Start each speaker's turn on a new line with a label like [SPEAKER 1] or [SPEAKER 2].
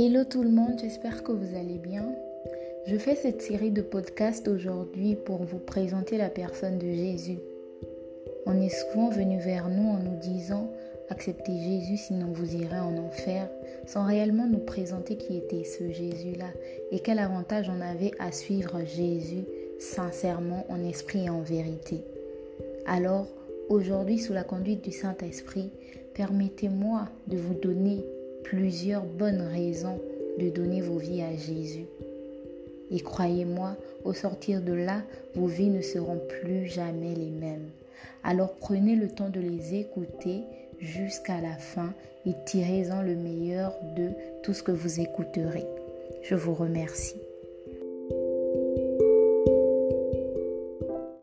[SPEAKER 1] Hello tout le monde, j'espère que vous allez bien. Je fais cette série de podcasts aujourd'hui pour vous présenter la personne de Jésus. On est souvent venu vers nous en nous disant acceptez Jésus sinon vous irez en enfer, sans réellement nous présenter qui était ce Jésus-là et quel avantage on avait à suivre Jésus sincèrement en esprit et en vérité. Alors, aujourd'hui, sous la conduite du Saint-Esprit, permettez-moi de vous donner plusieurs bonnes raisons de donner vos vies à Jésus. Et croyez-moi, au sortir de là, vos vies ne seront plus jamais les mêmes. Alors prenez le temps de les écouter jusqu'à la fin et tirez-en le meilleur de tout ce que vous écouterez. Je vous remercie.